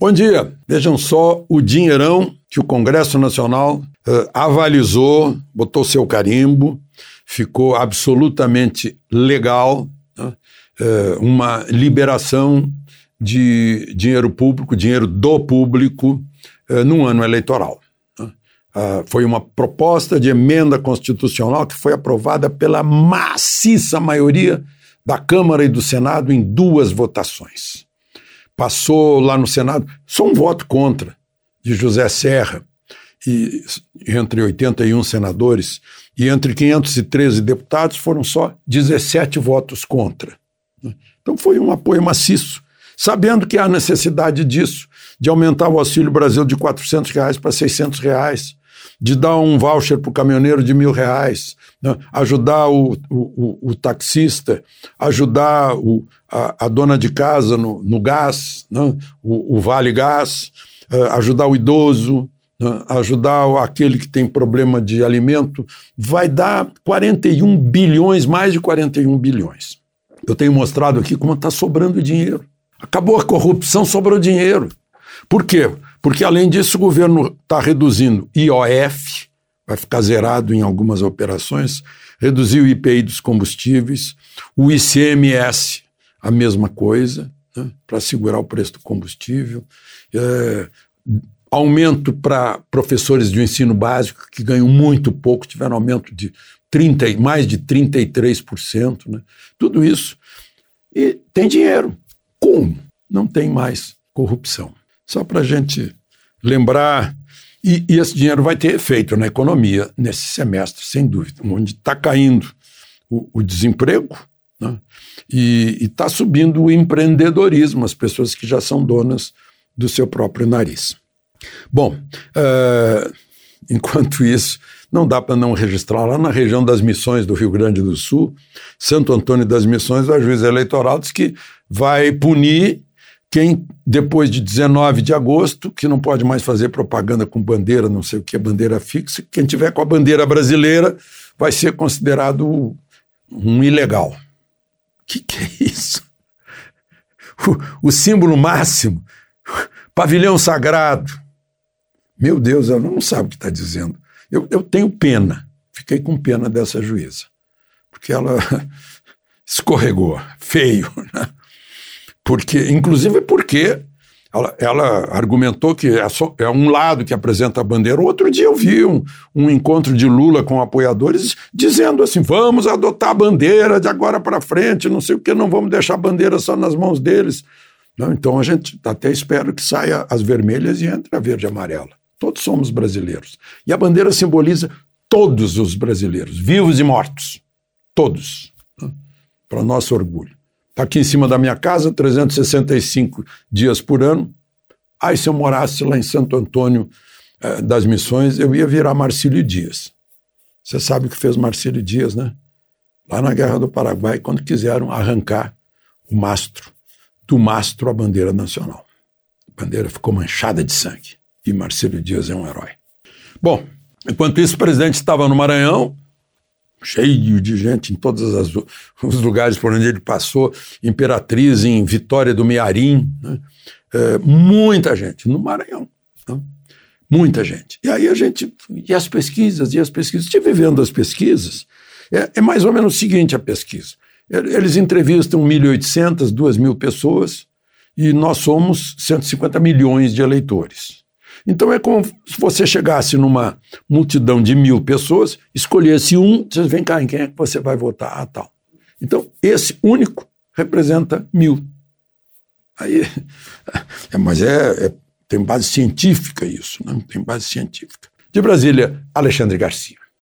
Bom dia. Vejam só o dinheirão que o Congresso Nacional uh, avalizou, botou seu carimbo, ficou absolutamente legal, né? uh, uma liberação de dinheiro público, dinheiro do público, uh, num ano eleitoral. Uh, foi uma proposta de emenda constitucional que foi aprovada pela maciça maioria da Câmara e do Senado em duas votações passou lá no Senado, só um voto contra, de José Serra, e entre 81 senadores, e entre 513 deputados foram só 17 votos contra. Então foi um apoio maciço, sabendo que há necessidade disso, de aumentar o Auxílio Brasil de 400 reais para 600 reais, de dar um voucher para o caminhoneiro de mil reais, né? ajudar o, o, o, taxista, ajudar o, a, a, dona de casa no, no gás, né? o, o, Vale Gás, uh, ajudar o idoso, né? ajudar aquele que tem problema de alimento, vai dar 41 bilhões, mais de 41 bilhões. Eu tenho mostrado aqui como está sobrando dinheiro. Acabou a corrupção, sobrou dinheiro. Por quê? Porque, além disso, o governo está reduzindo IOF, vai ficar zerado em algumas operações, reduziu o IPI dos combustíveis, o ICMS, a mesma coisa, né, para segurar o preço do combustível, é, aumento para professores de ensino básico que ganham muito pouco, tiveram aumento de 30, mais de 33%, né, tudo isso. E tem dinheiro. Como? Não tem mais corrupção. Só para a gente lembrar. E, e, esse dinheiro vai ter efeito na economia nesse semestre, sem dúvida, onde está caindo o, o desemprego né? e está subindo o empreendedorismo, as pessoas que já são donas do seu próprio nariz. Bom, uh, enquanto isso, não dá para não registrar lá na região das Missões do Rio Grande do Sul, Santo Antônio das Missões, a juíza eleitoral diz que vai punir quem, depois de 19 de agosto, que não pode mais fazer propaganda com bandeira, não sei o que, bandeira fixa, quem tiver com a bandeira brasileira vai ser considerado um ilegal. O que, que é isso? O, o símbolo máximo, pavilhão sagrado. Meu Deus, ela não sabe o que está dizendo. Eu, eu tenho pena, fiquei com pena dessa juíza, porque ela escorregou, feio. Né? Porque, inclusive porque ela, ela argumentou que é, só, é, um lado que apresenta a bandeira. Outro dia eu vi um, um encontro de Lula com apoiadores dizendo assim: vamos adotar a bandeira de agora para frente, não sei o que, não vamos deixar a bandeira só nas mãos deles. Não, então a gente até espera que saia as vermelhas e entre a verde e a amarela. Todos somos brasileiros. E a bandeira simboliza todos os brasileiros, vivos e mortos. Todos. Para nosso orgulho. Está aqui em cima da minha casa, 365 dias por ano. Aí, se eu morasse lá em Santo Antônio eh, das Missões, eu ia virar Marcílio Dias. Você sabe o que fez Marcílio Dias, né? Lá na Guerra do Paraguai, quando quiseram arrancar o mastro, do mastro a bandeira nacional. A bandeira ficou manchada de sangue. E Marcílio Dias é um herói. Bom, enquanto isso, o presidente estava no Maranhão, cheio de gente em todos os lugares por onde ele passou, Imperatriz, em Vitória do Mearim, né? é, muita gente, no Maranhão, né? muita gente. E aí a gente, e as pesquisas, e as pesquisas, estive vendo as pesquisas, é, é mais ou menos o seguinte a pesquisa, eles entrevistam 1.800, 2.000 pessoas, e nós somos 150 milhões de eleitores. Então é como se você chegasse numa multidão de mil pessoas, escolhesse um, você vem cá, em quem é que você vai votar? Ah, tal. Então, esse único representa mil. Aí, é, mas é, é, tem base científica isso, né? tem base científica. De Brasília, Alexandre Garcia.